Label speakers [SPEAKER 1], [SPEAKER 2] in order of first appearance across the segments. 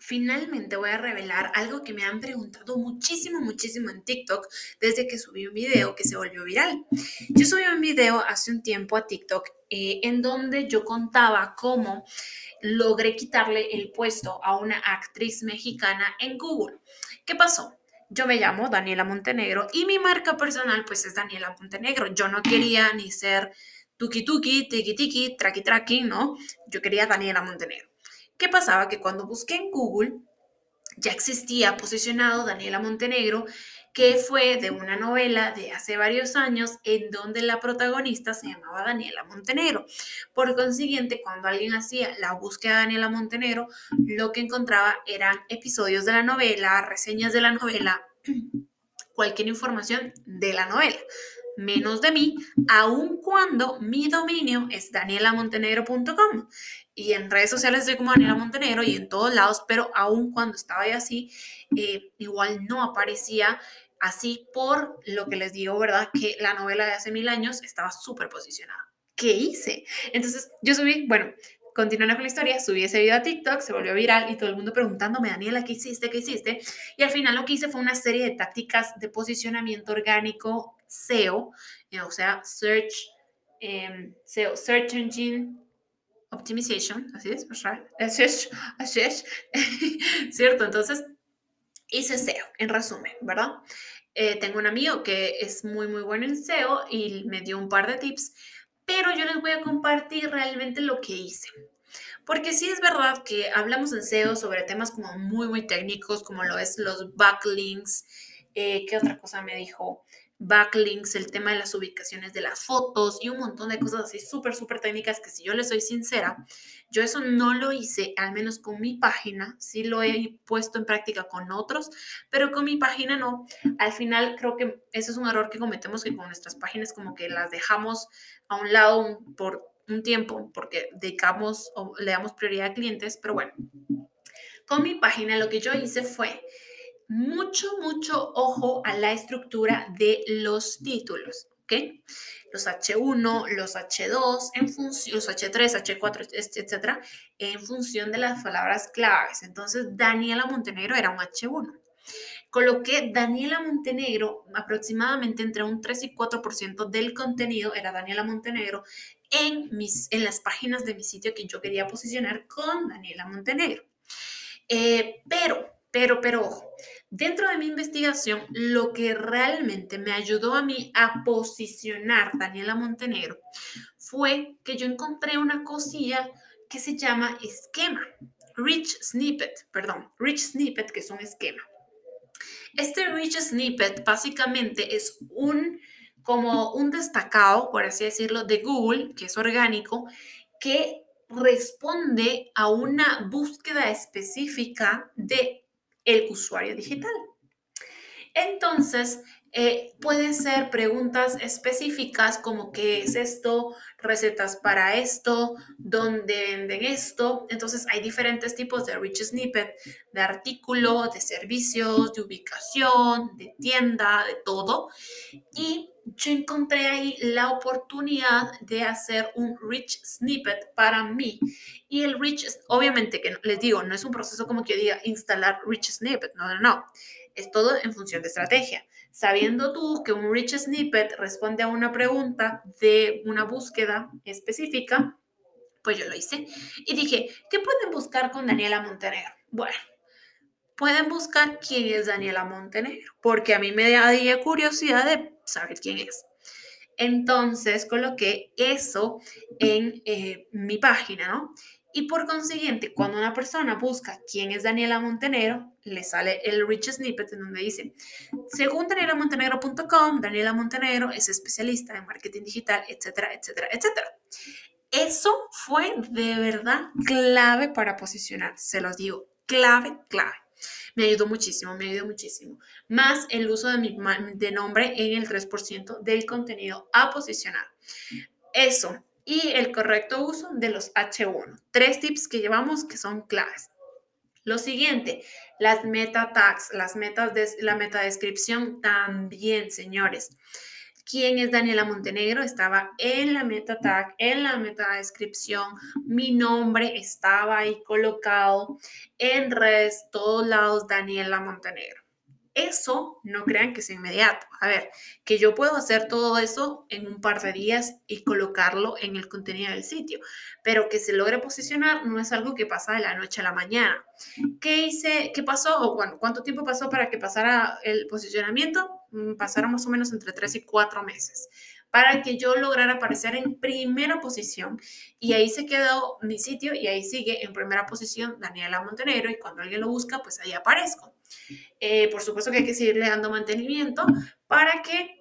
[SPEAKER 1] Finalmente voy a revelar algo que me han preguntado muchísimo, muchísimo en TikTok desde que subí un video que se volvió viral. Yo subí un video hace un tiempo a TikTok eh, en donde yo contaba cómo logré quitarle el puesto a una actriz mexicana en Google. ¿Qué pasó? Yo me llamo Daniela Montenegro y mi marca personal pues es Daniela Montenegro. Yo no quería ni ser tuki tuki, tiki tiki, traki traki, ¿no? Yo quería Daniela Montenegro. ¿Qué pasaba? Que cuando busqué en Google ya existía posicionado Daniela Montenegro que fue de una novela de hace varios años en donde la protagonista se llamaba Daniela Montenegro. Por consiguiente, cuando alguien hacía la búsqueda de Daniela Montenegro, lo que encontraba eran episodios de la novela, reseñas de la novela, cualquier información de la novela menos de mí, aun cuando mi dominio es danielamontenegro.com. Y en redes sociales estoy como Daniela Montenegro y en todos lados, pero aun cuando estaba ahí así, eh, igual no aparecía Así por lo que les digo, ¿verdad? Que la novela de hace mil años estaba súper posicionada. ¿Qué hice? Entonces yo subí, bueno, continuando con la historia, subí ese video a TikTok, se volvió viral y todo el mundo preguntándome, Daniela, ¿qué hiciste? ¿Qué hiciste? Y al final lo que hice fue una serie de tácticas de posicionamiento orgánico SEO, eh, o sea, Search, em, SEO, Search Engine Optimization, así es, ¿verdad? Así es, ¿cierto? Entonces, hice SEO, en resumen, ¿verdad? Eh, tengo un amigo que es muy, muy bueno en SEO y me dio un par de tips, pero yo les voy a compartir realmente lo que hice. Porque sí es verdad que hablamos en SEO sobre temas como muy, muy técnicos, como lo es los backlinks. Eh, ¿Qué otra cosa me dijo? Backlinks, el tema de las ubicaciones de las fotos y un montón de cosas así súper, súper técnicas que si yo les soy sincera, yo eso no lo hice, al menos con mi página, sí lo he puesto en práctica con otros, pero con mi página no. Al final creo que ese es un error que cometemos que con nuestras páginas como que las dejamos a un lado por un tiempo porque dedicamos o le damos prioridad a clientes, pero bueno, con mi página lo que yo hice fue mucho, mucho ojo a la estructura de los títulos, ¿ok? Los H1, los H2, en los H3, H4, etcétera, en función de las palabras claves. Entonces, Daniela Montenegro era un H1. Coloqué Daniela Montenegro, aproximadamente entre un 3 y 4% del contenido era Daniela Montenegro en, mis, en las páginas de mi sitio que yo quería posicionar con Daniela Montenegro. Eh, pero pero, pero ojo, dentro de mi investigación, lo que realmente me ayudó a mí a posicionar Daniela Montenegro fue que yo encontré una cosilla que se llama esquema. Rich Snippet, perdón, Rich Snippet, que es un esquema. Este Rich Snippet básicamente es un, como un destacado, por así decirlo, de Google, que es orgánico, que responde a una búsqueda específica de el usuario digital. Entonces, eh, pueden ser preguntas específicas como qué es esto, recetas para esto, dónde venden esto. Entonces hay diferentes tipos de rich snippet, de artículo, de servicios, de ubicación, de tienda, de todo. Y yo encontré ahí la oportunidad de hacer un rich snippet para mí. Y el rich, obviamente que les digo, no es un proceso como que yo diga instalar rich snippet, no, no, no es todo en función de estrategia. Sabiendo tú que un rich snippet responde a una pregunta de una búsqueda específica, pues yo lo hice y dije, ¿qué pueden buscar con Daniela Montenegro? Bueno, pueden buscar quién es Daniela Montenegro, porque a mí me da curiosidad de saber quién es. Entonces coloqué eso en eh, mi página, ¿no? Y por consiguiente, cuando una persona busca quién es Daniela Montenegro, le sale el rich snippet en donde dice, según danielamontenegro.com, Daniela Montenegro es especialista en marketing digital, etcétera, etcétera, etcétera. Eso fue de verdad clave para posicionar, se los digo, clave, clave. Me ayudó muchísimo, me ayudó muchísimo. Más el uso de mi de nombre en el 3% del contenido a posicionar. Eso, y el correcto uso de los H1. Tres tips que llevamos que son claves. Lo siguiente, las meta tags, las metas de la meta descripción también, señores. ¿Quién es Daniela Montenegro? Estaba en la meta tag, en la meta descripción. Mi nombre estaba ahí colocado en redes, todos lados, Daniela Montenegro. Eso no crean que es inmediato. A ver, que yo puedo hacer todo eso en un par de días y colocarlo en el contenido del sitio, pero que se logre posicionar no es algo que pasa de la noche a la mañana. ¿Qué hice? ¿Qué pasó? O ¿cuánto tiempo pasó para que pasara el posicionamiento? Mm, pasaron más o menos entre tres y cuatro meses para que yo lograra aparecer en primera posición. Y ahí se quedó mi sitio y ahí sigue en primera posición Daniela Montenegro y cuando alguien lo busca, pues ahí aparezco. Eh, por supuesto que hay que seguirle dando mantenimiento para que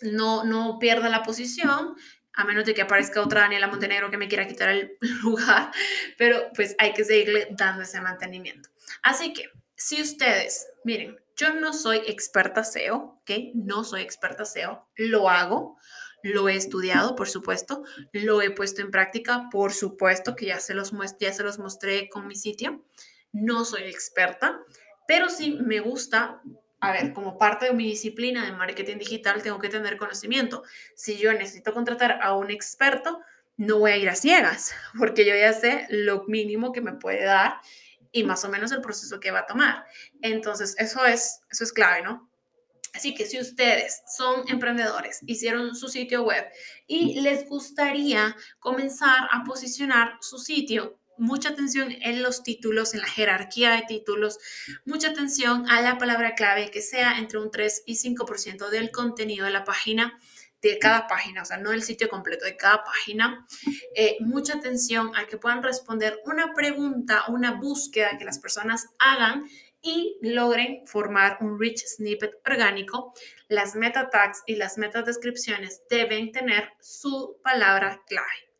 [SPEAKER 1] no, no pierda la posición, a menos de que aparezca otra Daniela Montenegro que me quiera quitar el lugar, pero pues hay que seguirle dando ese mantenimiento. Así que, si ustedes, miren, yo no soy experta SEO, ¿ok? No soy experta SEO, lo hago, lo he estudiado, por supuesto, lo he puesto en práctica, por supuesto, que ya se los, ya se los mostré con mi sitio. No soy experta, pero sí me gusta, a ver, como parte de mi disciplina de marketing digital, tengo que tener conocimiento. Si yo necesito contratar a un experto, no voy a ir a ciegas, porque yo ya sé lo mínimo que me puede dar y más o menos el proceso que va a tomar. Entonces, eso es, eso es clave, ¿no? Así que si ustedes son emprendedores, hicieron su sitio web y les gustaría comenzar a posicionar su sitio, mucha atención en los títulos, en la jerarquía de títulos, mucha atención a la palabra clave que sea entre un 3 y 5% del contenido de la página de cada página, o sea, no el sitio completo, de cada página. Eh, mucha atención a que puedan responder una pregunta, una búsqueda que las personas hagan y logren formar un rich snippet orgánico. Las meta tags y las meta descripciones deben tener su palabra clave.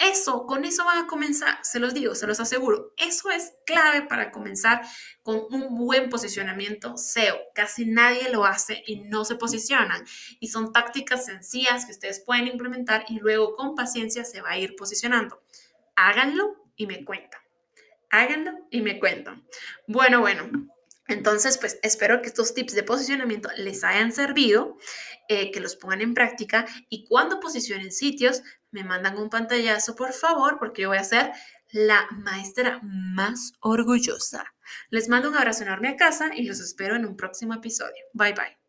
[SPEAKER 1] Eso, con eso van a comenzar, se los digo, se los aseguro. Eso es clave para comenzar con un buen posicionamiento SEO. Casi nadie lo hace y no se posicionan. Y son tácticas sencillas que ustedes pueden implementar y luego con paciencia se va a ir posicionando. Háganlo y me cuentan. Háganlo y me cuentan. Bueno, bueno. Entonces, pues espero que estos tips de posicionamiento les hayan servido, eh, que los pongan en práctica y cuando posicionen sitios, me mandan un pantallazo, por favor, porque yo voy a ser la maestra más orgullosa. Les mando un abrazo enorme a casa y los espero en un próximo episodio. Bye bye.